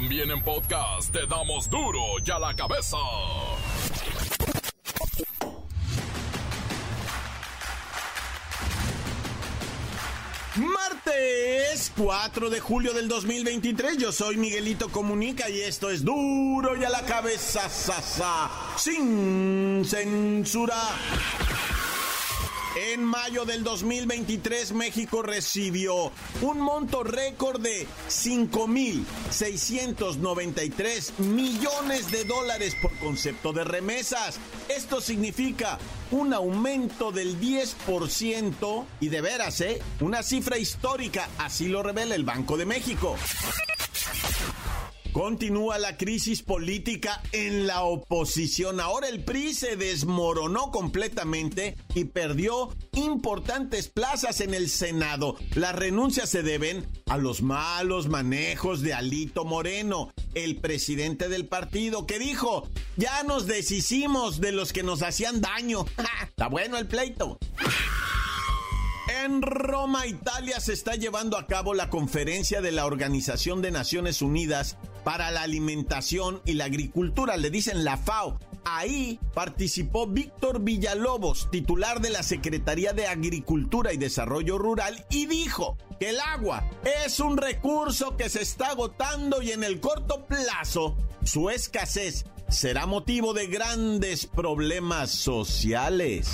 También en podcast te damos duro y a la cabeza. Martes 4 de julio del 2023, yo soy Miguelito Comunica y esto es duro y a la cabeza, sa, sin censura. En mayo del 2023 México recibió un monto récord de 5.693 millones de dólares por concepto de remesas. Esto significa un aumento del 10% y de veras, ¿eh? Una cifra histórica, así lo revela el Banco de México. Continúa la crisis política en la oposición. Ahora el PRI se desmoronó completamente y perdió importantes plazas en el Senado. Las renuncias se deben a los malos manejos de Alito Moreno, el presidente del partido, que dijo, ya nos deshicimos de los que nos hacían daño. Está bueno el pleito. En Roma, Italia, se está llevando a cabo la conferencia de la Organización de Naciones Unidas para la Alimentación y la Agricultura, le dicen la FAO. Ahí participó Víctor Villalobos, titular de la Secretaría de Agricultura y Desarrollo Rural, y dijo que el agua es un recurso que se está agotando y en el corto plazo su escasez será motivo de grandes problemas sociales.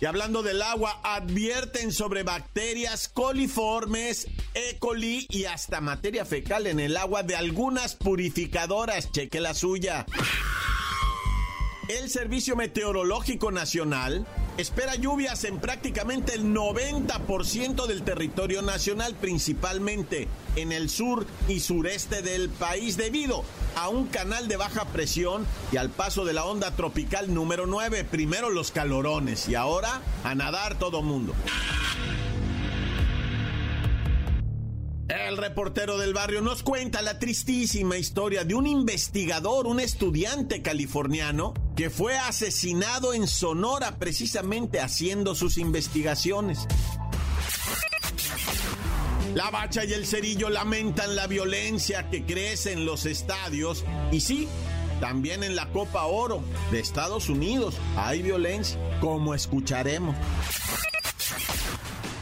Y hablando del agua, advierten sobre bacterias coliformes, E. coli y hasta materia fecal en el agua de algunas purificadoras. Cheque la suya. El Servicio Meteorológico Nacional espera lluvias en prácticamente el 90% del territorio nacional, principalmente en el sur y sureste del país, debido a un canal de baja presión y al paso de la onda tropical número 9. Primero los calorones y ahora a nadar todo mundo. El reportero del barrio nos cuenta la tristísima historia de un investigador, un estudiante californiano, que fue asesinado en Sonora precisamente haciendo sus investigaciones. La bacha y el cerillo lamentan la violencia que crece en los estadios y sí, también en la Copa Oro de Estados Unidos hay violencia, como escucharemos.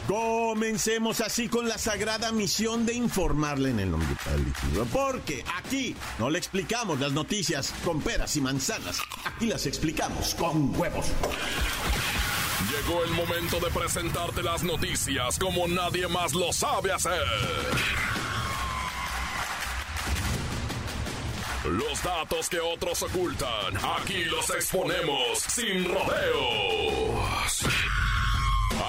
Comencemos así con la sagrada misión de informarle en el nombre del Porque aquí no le explicamos las noticias con peras y manzanas. Aquí las explicamos con huevos. Llegó el momento de presentarte las noticias como nadie más lo sabe hacer. Los datos que otros ocultan, aquí los exponemos sin rodeos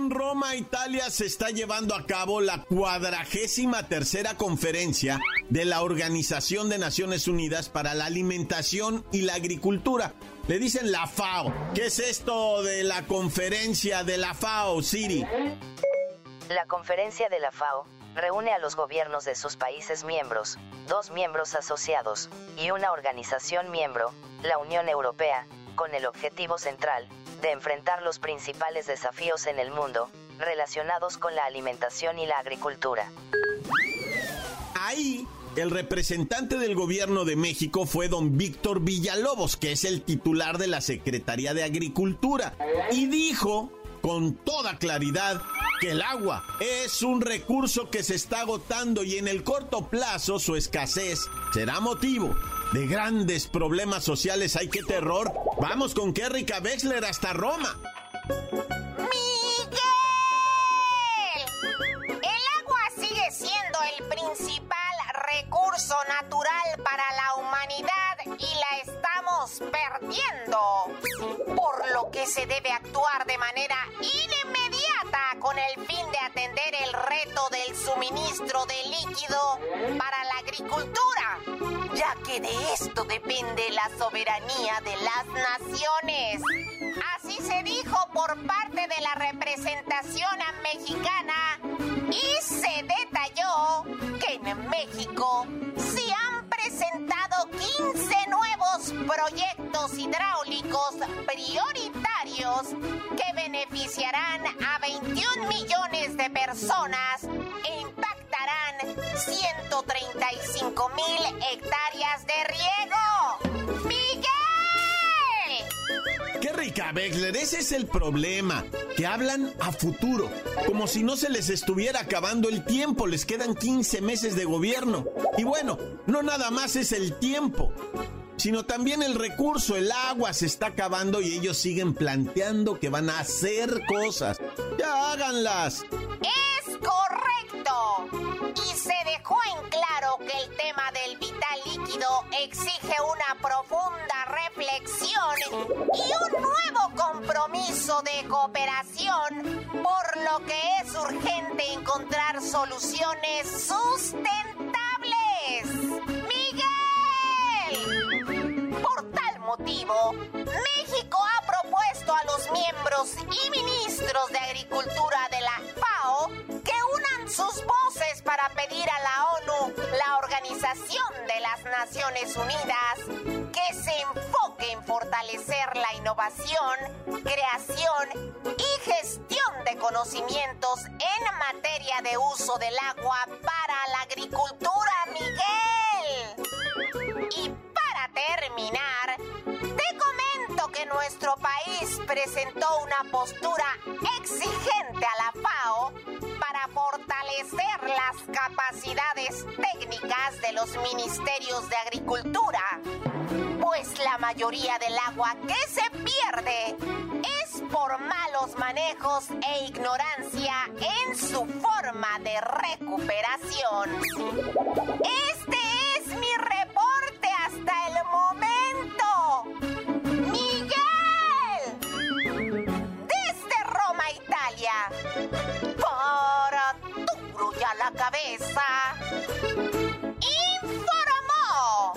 En Roma, Italia, se está llevando a cabo la cuadragésima tercera conferencia de la Organización de Naciones Unidas para la Alimentación y la Agricultura. Le dicen la FAO. ¿Qué es esto de la conferencia de la FAO, Siri? La conferencia de la FAO reúne a los gobiernos de sus países miembros, dos miembros asociados y una organización miembro, la Unión Europea, con el objetivo central de enfrentar los principales desafíos en el mundo relacionados con la alimentación y la agricultura. Ahí el representante del gobierno de México fue don Víctor Villalobos, que es el titular de la Secretaría de Agricultura, y dijo con toda claridad que el agua es un recurso que se está agotando y en el corto plazo su escasez será motivo de grandes problemas sociales. ¡Ay, qué terror! Vamos con Kerrika Wexler hasta Roma. natural para la humanidad y la perdiendo. Por lo que se debe actuar de manera inmediata con el fin de atender el reto del suministro de líquido para la agricultura, ya que de esto depende la soberanía de las naciones. Así se dijo por parte de la representación mexicana y se detalló que en México presentado 15 nuevos proyectos hidráulicos prioritarios que beneficiarán a 21 millones de personas e impactarán 135 mil hectáreas de riego. Rica, Bexler! Ese es el problema, que hablan a futuro, como si no se les estuviera acabando el tiempo, les quedan 15 meses de gobierno. Y bueno, no nada más es el tiempo, sino también el recurso, el agua se está acabando y ellos siguen planteando que van a hacer cosas. Ya háganlas. Es que el tema del vital líquido exige una profunda reflexión y un nuevo compromiso de cooperación, por lo que es urgente encontrar soluciones sustentables. motivo, México a los miembros y ministros de Agricultura de la FAO que unan sus voces para pedir a la ONU, la Organización de las Naciones Unidas, que se enfoque en fortalecer la innovación, creación y gestión de conocimientos en materia de uso del agua para la agricultura, Miguel. Postura exigente a la FAO para fortalecer las capacidades técnicas de los ministerios de Agricultura, pues la mayoría del agua que se pierde es por malos manejos e ignorancia en su forma de recuperación. Este es mi reporte hasta el momento. Para duro ya la cabeza. Informó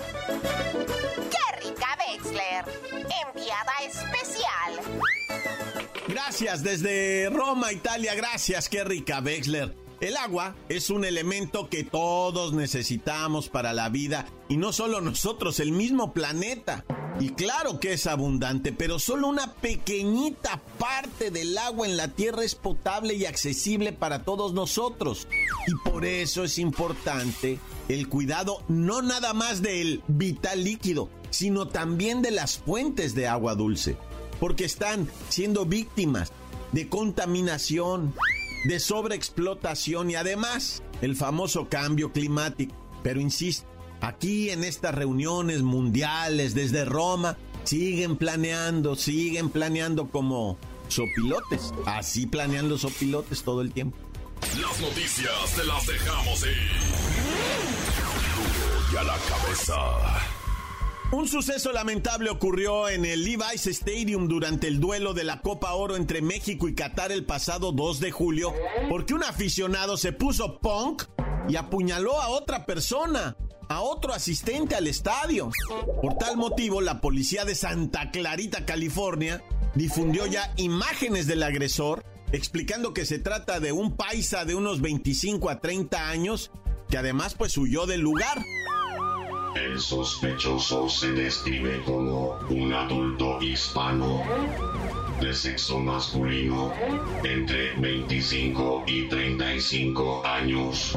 Kerrika Wexler, enviada especial. Gracias desde Roma, Italia. Gracias, Kerrika Wexler. El agua es un elemento que todos necesitamos para la vida y no solo nosotros, el mismo planeta. Y claro que es abundante, pero solo una pequeñita parte del agua en la Tierra es potable y accesible para todos nosotros. Y por eso es importante el cuidado no nada más del vital líquido, sino también de las fuentes de agua dulce, porque están siendo víctimas de contaminación, de sobreexplotación y además el famoso cambio climático. Pero insisto, Aquí en estas reuniones mundiales desde Roma, siguen planeando, siguen planeando como sopilotes. Así planean los sopilotes todo el tiempo. Las noticias te las dejamos ir. y a la cabeza. Un suceso lamentable ocurrió en el Levi's Stadium durante el duelo de la Copa Oro entre México y Qatar el pasado 2 de julio, porque un aficionado se puso punk y apuñaló a otra persona a otro asistente al estadio. Por tal motivo, la policía de Santa Clarita, California, difundió ya imágenes del agresor, explicando que se trata de un paisa de unos 25 a 30 años, que además pues huyó del lugar. El sospechoso se describe como un adulto hispano de sexo masculino entre 25 y 35 años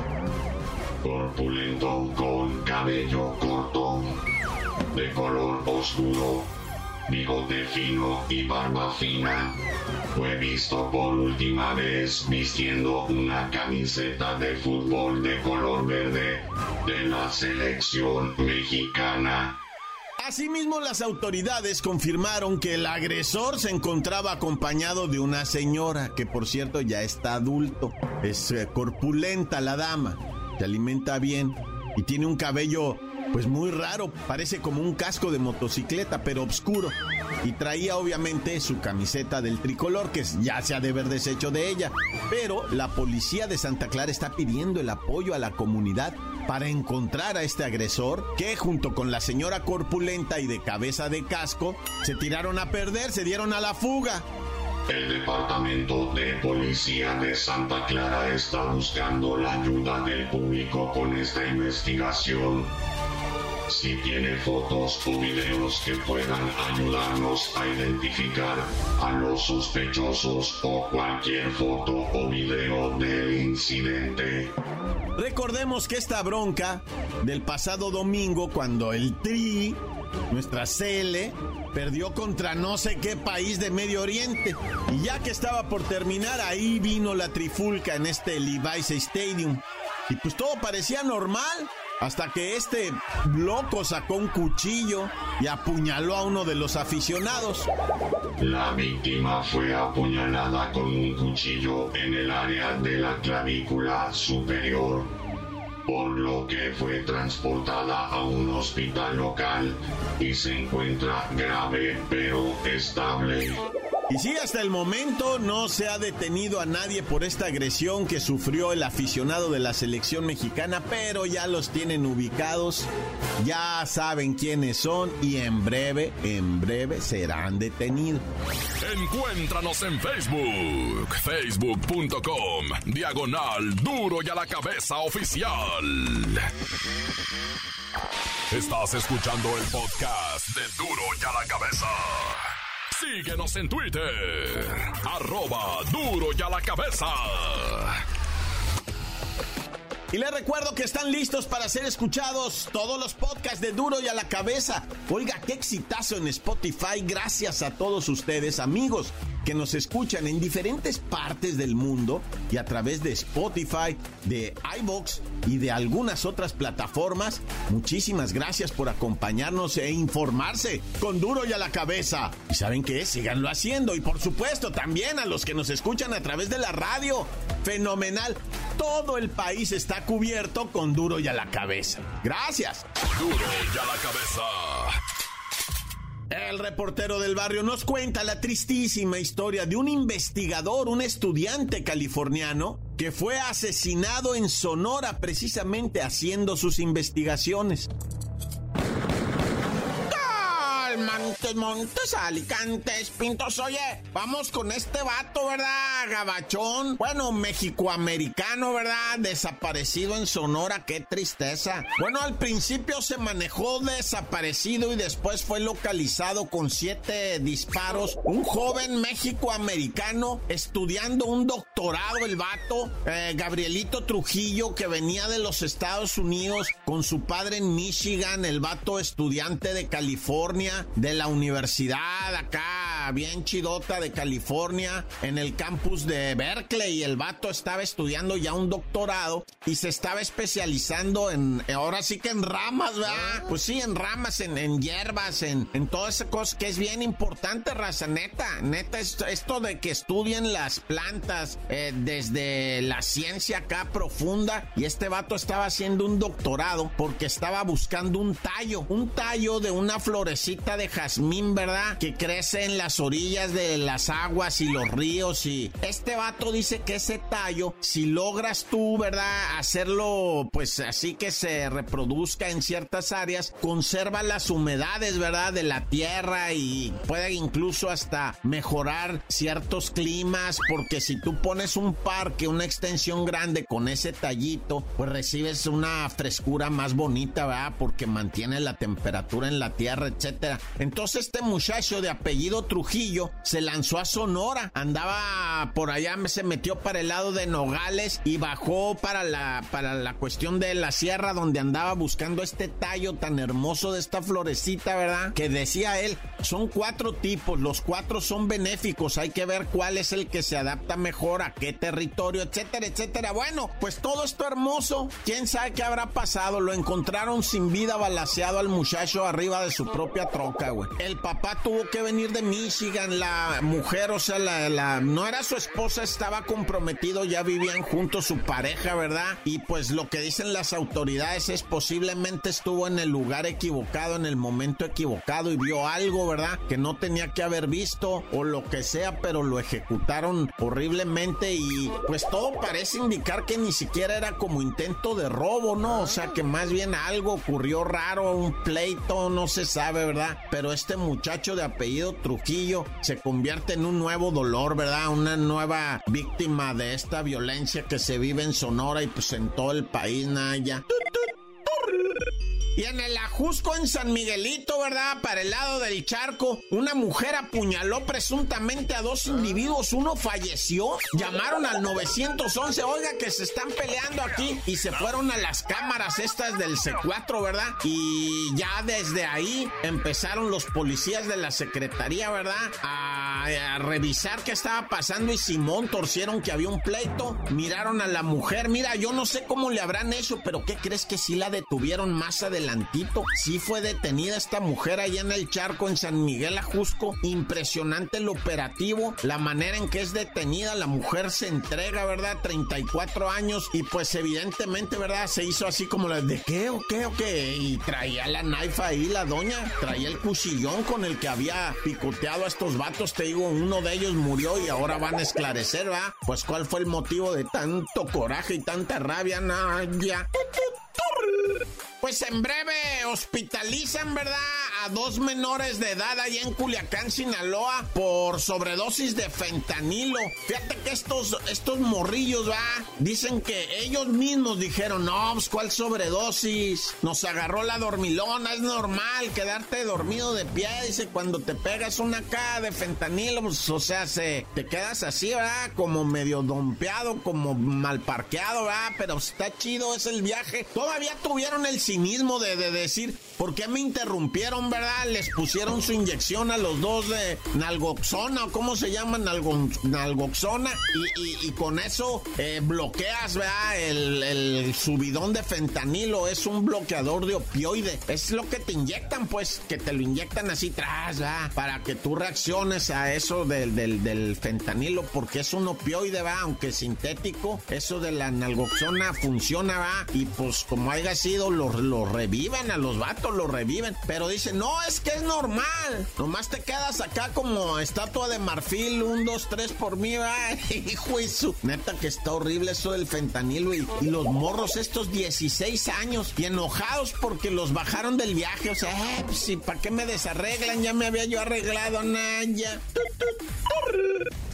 corpulento con cabello corto, de color oscuro, bigote fino y barba fina. Fue visto por última vez vistiendo una camiseta de fútbol de color verde de la selección mexicana. Asimismo, las autoridades confirmaron que el agresor se encontraba acompañado de una señora, que por cierto ya está adulto. Es eh, corpulenta la dama se alimenta bien y tiene un cabello pues muy raro, parece como un casco de motocicleta, pero oscuro. Y traía obviamente su camiseta del tricolor, que ya se ha de haber deshecho de ella. Pero la policía de Santa Clara está pidiendo el apoyo a la comunidad para encontrar a este agresor, que junto con la señora corpulenta y de cabeza de casco, se tiraron a perder, se dieron a la fuga. El Departamento de Policía de Santa Clara está buscando la ayuda del público con esta investigación. Si tiene fotos o videos que puedan ayudarnos a identificar a los sospechosos o cualquier foto o video del incidente. Recordemos que esta bronca del pasado domingo cuando el Tri, nuestra Cele, perdió contra no sé qué país de Medio Oriente. Y ya que estaba por terminar, ahí vino la trifulca en este Levi's Stadium. Y pues todo parecía normal. Hasta que este loco sacó un cuchillo y apuñaló a uno de los aficionados. La víctima fue apuñalada con un cuchillo en el área de la clavícula superior, por lo que fue transportada a un hospital local y se encuentra grave pero estable. Y sí, hasta el momento no se ha detenido a nadie por esta agresión que sufrió el aficionado de la selección mexicana, pero ya los tienen ubicados, ya saben quiénes son y en breve, en breve serán detenidos. Encuéntranos en Facebook, facebook.com, diagonal duro y a la cabeza oficial. Estás escuchando el podcast de duro y a la cabeza. Síguenos en Twitter. Arroba duro y a la cabeza. Y les recuerdo que están listos para ser escuchados todos los podcasts de Duro y a la cabeza. Oiga, qué exitazo en Spotify. Gracias a todos ustedes, amigos que nos escuchan en diferentes partes del mundo y a través de Spotify, de iBox y de algunas otras plataformas. Muchísimas gracias por acompañarnos e informarse con duro y a la cabeza. ¿Y saben qué? Síganlo haciendo. Y por supuesto también a los que nos escuchan a través de la radio. Fenomenal. Todo el país está cubierto con duro y a la cabeza. Gracias. Duro y a la cabeza. El reportero del barrio nos cuenta la tristísima historia de un investigador, un estudiante californiano, que fue asesinado en Sonora precisamente haciendo sus investigaciones. Montes, Montes, Alicantes, Pintos. Oye, vamos con este vato, ¿verdad? Gabachón. Bueno, mexicoamericano, ¿verdad? Desaparecido en Sonora, qué tristeza. Bueno, al principio se manejó desaparecido y después fue localizado con siete disparos. Un joven mexicoamericano estudiando un doctorado, el vato, eh, Gabrielito Trujillo, que venía de los Estados Unidos con su padre en Michigan, el vato estudiante de California de la universidad acá, bien chidota de California, en el campus de Berkeley. Y el vato estaba estudiando ya un doctorado y se estaba especializando en, ahora sí que en ramas, ¿verdad? Pues sí, en ramas, en, hierbas, en, en toda esa cosa que es bien importante, raza, neta. Neta, esto, esto de que estudien las plantas eh, desde la ciencia acá profunda. Y este vato estaba haciendo un doctorado porque estaba buscando un tallo, un tallo de una florecita de jazmín, ¿verdad? Que crece en las orillas de las aguas y los ríos y este vato dice que ese tallo, si logras tú, ¿verdad? Hacerlo pues así que se reproduzca en ciertas áreas, conserva las humedades, ¿verdad? De la tierra y puede incluso hasta mejorar ciertos climas porque si tú pones un parque, una extensión grande con ese tallito, pues recibes una frescura más bonita, ¿verdad? Porque mantiene la temperatura en la tierra, etcétera. Entonces este muchacho de apellido Trujillo se lanzó a Sonora, andaba por allá, se metió para el lado de Nogales y bajó para la, para la cuestión de la sierra donde andaba buscando este tallo tan hermoso de esta florecita, ¿verdad? Que decía él, son cuatro tipos, los cuatro son benéficos, hay que ver cuál es el que se adapta mejor a qué territorio, etcétera, etcétera. Bueno, pues todo esto hermoso, quién sabe qué habrá pasado, lo encontraron sin vida balaseado al muchacho arriba de su propia troca. El papá tuvo que venir de Michigan, la mujer, o sea, la, no era su esposa, estaba comprometido, ya vivían juntos su pareja, ¿verdad? Y pues lo que dicen las autoridades es posiblemente estuvo en el lugar equivocado, en el momento equivocado y vio algo, ¿verdad? Que no tenía que haber visto o lo que sea, pero lo ejecutaron horriblemente y pues todo parece indicar que ni siquiera era como intento de robo, ¿no? O sea, que más bien algo ocurrió raro, un pleito, no se sabe, ¿verdad? Pero este muchacho de apellido Trujillo se convierte en un nuevo dolor, ¿verdad? Una nueva víctima de esta violencia que se vive en Sonora y pues en todo el país, Naya. Y en el Ajusco, en San Miguelito, ¿verdad? Para el lado del charco, una mujer apuñaló presuntamente a dos individuos. Uno falleció. Llamaron al 911. Oiga, que se están peleando aquí. Y se fueron a las cámaras estas del C4, ¿verdad? Y ya desde ahí empezaron los policías de la secretaría, ¿verdad? A, revisar qué estaba pasando. Y Simón torcieron que había un pleito. Miraron a la mujer. Mira, yo no sé cómo le habrán hecho, pero ¿qué crees que sí la detuvieron más adelantito? Sí fue detenida esta mujer allá en el charco en San Miguel Ajusco. Impresionante el operativo, la manera en que es detenida. La mujer se entrega, ¿verdad? 34 años y pues evidentemente, ¿verdad? Se hizo así como la de qué o qué o qué. Y traía la naifa ahí, la doña. Traía el cuchillón con el que había picoteado a estos vatos. Te digo, uno de ellos murió y ahora van a esclarecer, ¿va? Pues cuál fue el motivo de tanto coraje y tanta rabia, Naya. Pues en breve hospitalizan, ¿verdad? Dos menores de edad allá en Culiacán, Sinaloa, por sobredosis de fentanilo. Fíjate que estos, estos morrillos, ¿va? Dicen que ellos mismos dijeron, no, pues cuál sobredosis. Nos agarró la dormilona, es normal quedarte dormido de pie. Dice, cuando te pegas una caja de fentanilo, pues, o sea, se, te quedas así, ¿verdad? Como medio dompeado, como mal parqueado, ¿verdad? Pero está chido, es el viaje. Todavía tuvieron el cinismo de, de decir, ¿por qué me interrumpieron, verdad? Les pusieron su inyección a los dos de nalgoxona, o cómo se llama, Nalgo, nalgoxona, y, y, y, con eso eh, bloqueas, ¿verdad? El, subidón de fentanilo, es un bloqueador de opioide. Es lo que te inyectan, pues, que te lo inyectan así tras, ¿verdad? Para que tú reacciones a eso del, del, fentanilo, porque es un opioide, ¿va? Aunque sintético, eso de la nalgoxona funciona, ¿va? Y pues como haya sido, lo, lo reviven a los vatos, lo reviven. Pero dicen, no, es que es normal. Nomás te quedas acá como estatua de marfil, un, dos, tres por mí, va. Hijo y su. Neta que está horrible eso del fentanilo y, y, los morros estos 16 años y enojados porque los bajaron del viaje. O sea, eh, pues, sí, ¿para qué me desarreglan? Ya me había yo arreglado, Naya.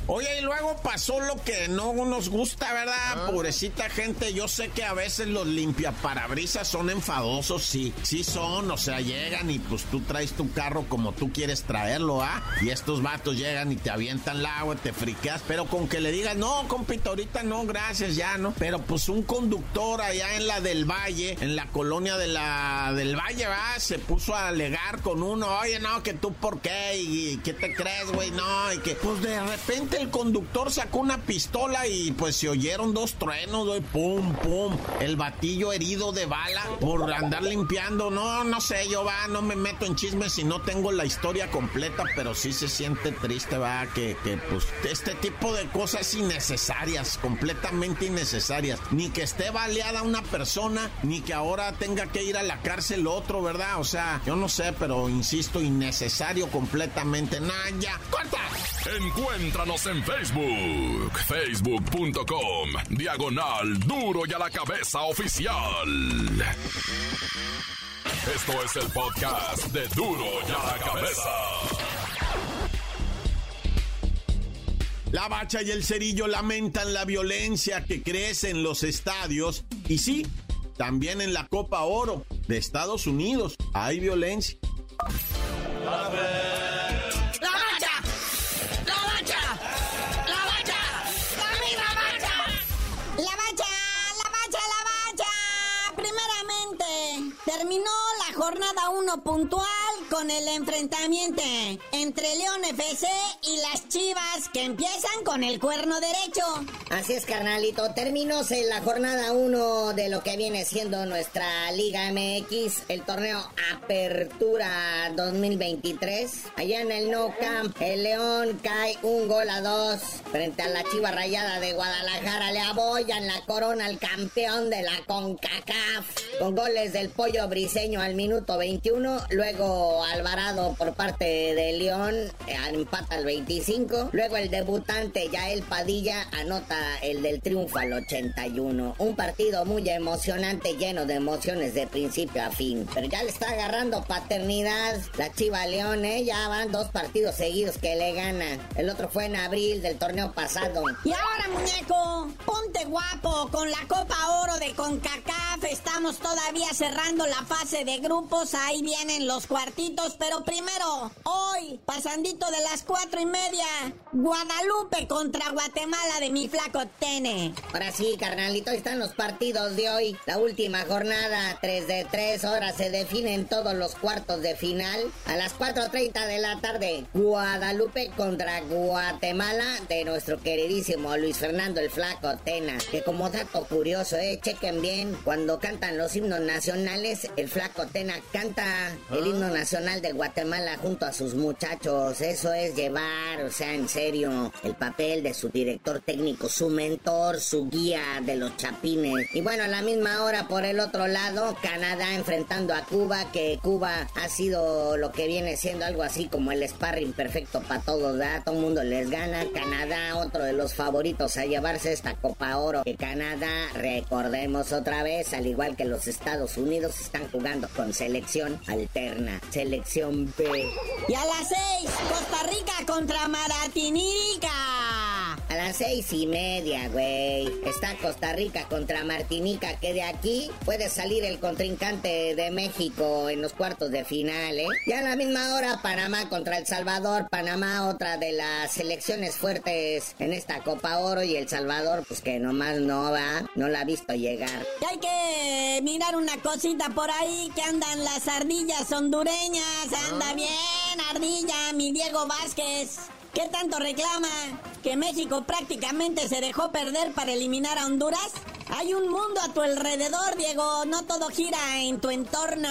Oye, y luego pasó lo que no nos gusta, ¿verdad? Ah. Pobrecita gente, yo sé que a veces los limpiaparabrisas son enfadosos, sí, sí son, o sea, llegan y pues tú traes tu carro como tú quieres traerlo, ¿ah? Y estos vatos llegan y te avientan el agua, te friqueas, pero con que le digas, no, compito, ahorita no, gracias, ya, ¿no? Pero pues un conductor allá en la del Valle, en la colonia de la del Valle, ¿va? Se puso a alegar con uno, oye, no, que tú por qué, y qué te crees, güey, no, y que pues de repente el conductor sacó una pistola y pues se oyeron dos truenos, pum, pum. El batillo herido de bala por andar limpiando. No, no sé, yo va, no me meto en chismes si no tengo la historia completa, pero sí se siente triste, va, que, que pues este tipo de cosas innecesarias, completamente innecesarias. Ni que esté baleada una persona, ni que ahora tenga que ir a la cárcel otro, ¿verdad? O sea, yo no sé, pero insisto, innecesario completamente. Nah, ya, corta. Encuéntranos en Facebook, facebook.com, diagonal duro y a la cabeza oficial. Esto es el podcast de duro y a la cabeza. La bacha y el cerillo lamentan la violencia que crece en los estadios y sí, también en la Copa Oro de Estados Unidos hay violencia. A jornada 1 puntual con el enfrentamiento entre León FC y las Chivas que empiezan con el cuerno derecho. Así es, carnalito. Terminóse la jornada 1 de lo que viene siendo nuestra Liga MX, el torneo Apertura 2023. Allá en el No Camp, el León cae un gol a dos frente a la Chiva Rayada de Guadalajara. Le aboyan la corona al campeón de la CONCACAF con goles del pollo briseño al minuto 21. Luego Alvarado por parte de León eh, empata al 25. Luego el debutante Yael Padilla anota el del triunfo al 81. Un partido muy emocionante, lleno de emociones de principio a fin. Pero ya le está agarrando paternidad la Chiva León, ¿eh? Ya van dos partidos seguidos que le ganan. El otro fue en abril del torneo pasado. Y ahora, muñeco, ponte guapo con la Copa Oro de CONCACAF. Estamos todavía cerrando la fase de grupo grupos, ahí vienen los cuartitos, pero primero, hoy, pasandito de las cuatro y media, Guadalupe contra Guatemala de mi flaco Tene. Ahora sí, carnalito, ahí están los partidos de hoy. La última jornada, 3 de 3 horas, se definen todos los cuartos de final. A las 4.30 de la tarde, Guadalupe contra Guatemala de nuestro queridísimo Luis Fernando el Flaco Tena. Que como dato curioso, eh, chequen bien, cuando cantan los himnos nacionales, el Flaco Tena canta el himno nacional de Guatemala junto a sus muchachos. Eso es llevar, o sea, en serio, el papel de su director técnico, su mentor, su guía de los chapines. Y bueno, a la misma hora, por el otro lado, Canadá enfrentando a Cuba, que Cuba ha sido lo que viene siendo algo así como el sparring perfecto para todos, ¿verdad? Todo el mundo les gana. Canadá, otro de los favoritos a llevarse esta Copa Oro. Que Canadá, recordemos otra vez, al igual que los Estados Unidos, están jugando con selección alterna, selección B. Y a las seis, Costa Rica contra Martinica. A las seis y media, güey. Está Costa Rica contra Martinica, que de aquí puede salir el contrincante de México en los cuartos de final, ¿eh? Ya a la misma hora, Panamá contra El Salvador. Panamá, otra de las selecciones fuertes en esta Copa Oro. Y El Salvador, pues que nomás no va, no la ha visto llegar. Y hay que mirar una cosita por ahí, que andan las ardillas hondureñas. Anda ah. bien, ardilla, mi Diego Vázquez. ¿Qué tanto reclama? ¿Que México prácticamente se dejó perder para eliminar a Honduras? Hay un mundo a tu alrededor, Diego. No todo gira en tu entorno.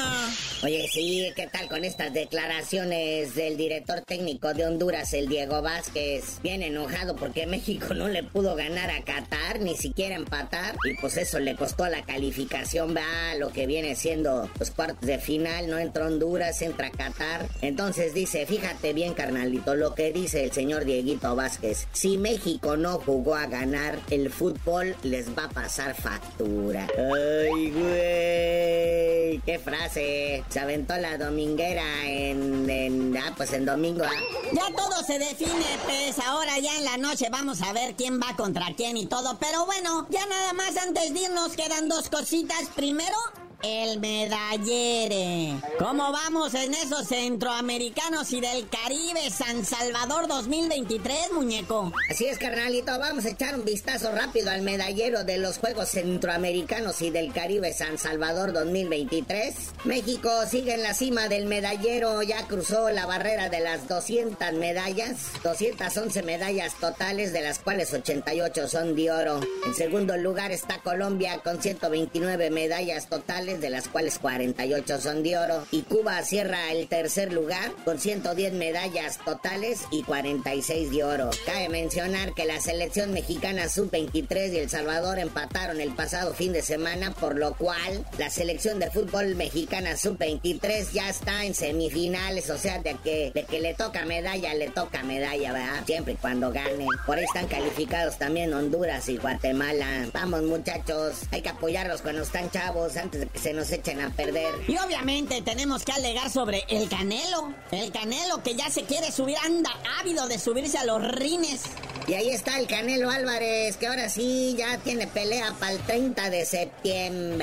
Oye, sí, ¿qué tal con estas declaraciones del director técnico de Honduras, el Diego Vázquez? Bien enojado porque México no le pudo ganar a Qatar, ni siquiera empatar. Y pues eso le costó la calificación, va, lo que viene siendo los cuartos de final. No entró Honduras, entra Qatar. Entonces dice, fíjate bien, carnalito, lo que dice el señor Dieguito Vázquez. Si México no jugó a ganar, el fútbol les va a pasar factura. Ay, güey. Qué frase. Se aventó la dominguera en, en ah, pues en domingo. Ah. Ya todo se define, pues ahora ya en la noche vamos a ver quién va contra quién y todo. Pero bueno, ya nada más antes de irnos quedan dos cositas. Primero, el medallere. ¿Cómo vamos en esos centroamericanos y del Caribe San Salvador 2023, muñeco? Así es, carnalito. Vamos a echar un vistazo rápido al medallero de los Juegos Centroamericanos y del Caribe San Salvador 2023. México sigue en la cima del medallero. Ya cruzó la barrera de las 200 medallas. 211 medallas totales, de las cuales 88 son de oro. En segundo lugar está Colombia con 129 medallas totales de las cuales 48 son de oro. Y Cuba cierra el tercer lugar con 110 medallas totales y 46 de oro. Cabe mencionar que la selección mexicana sub-23 y El Salvador empataron el pasado fin de semana, por lo cual la selección de fútbol mexicana sub-23 ya está en semifinales, o sea, de que, de que le toca medalla, le toca medalla, ¿verdad? Siempre y cuando gane. Por ahí están calificados también Honduras y Guatemala. Vamos muchachos, hay que apoyarlos cuando están chavos antes de que se nos echen a perder. Y obviamente tenemos que alegar sobre el Canelo. El Canelo que ya se quiere subir, anda ávido de subirse a los rines. Y ahí está el Canelo Álvarez, que ahora sí ya tiene pelea para el 30 de septiembre.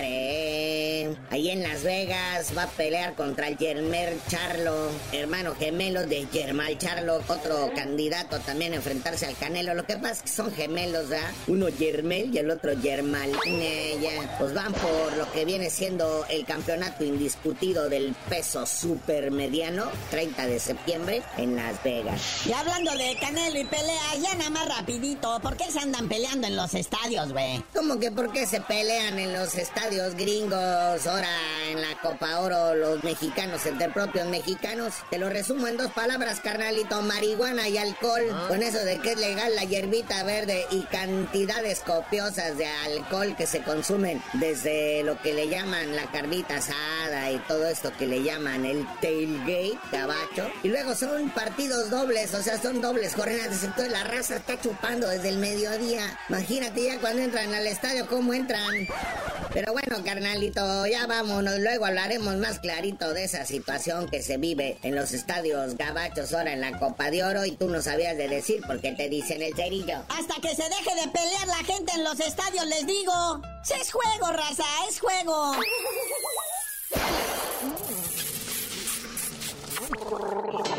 Ahí en Las Vegas va a pelear contra el Germer Charlo, hermano gemelo de Germán Charlo, otro candidato también a enfrentarse al Canelo. Lo que pasa es que son gemelos, ¿verdad? Uno Germel y el otro Germal. pues van por lo que viene siendo el campeonato indiscutido del peso super mediano, 30 de septiembre, en Las Vegas. Y hablando de Canelo y peleas, ya nada más rapidito, ¿por qué se andan peleando en los estadios, güey? ¿Cómo que por qué se pelean en los estadios gringos? Ahora en la Copa Oro, los mexicanos entre propios mexicanos. Te lo resumo en dos palabras, carnalito, marihuana y alcohol. Ah. Con eso de que es legal la hierbita verde y cantidades copiosas de alcohol que se consumen desde lo que le llaman la carnita asada y todo esto que le llaman el tailgate, gabacho. Y luego son partidos dobles, o sea, son dobles jornadas. Entonces la raza está chupando desde el mediodía. Imagínate ya cuando entran al estadio, cómo entran. Pero bueno, carnalito, ya vámonos. Luego hablaremos más clarito de esa situación que se vive en los estadios gabachos ahora en la Copa de Oro y tú no sabías de decir porque te dicen el cerillo. Hasta que se deje de pelear la gente en los estadios, les digo. Es juego, raza, es juego.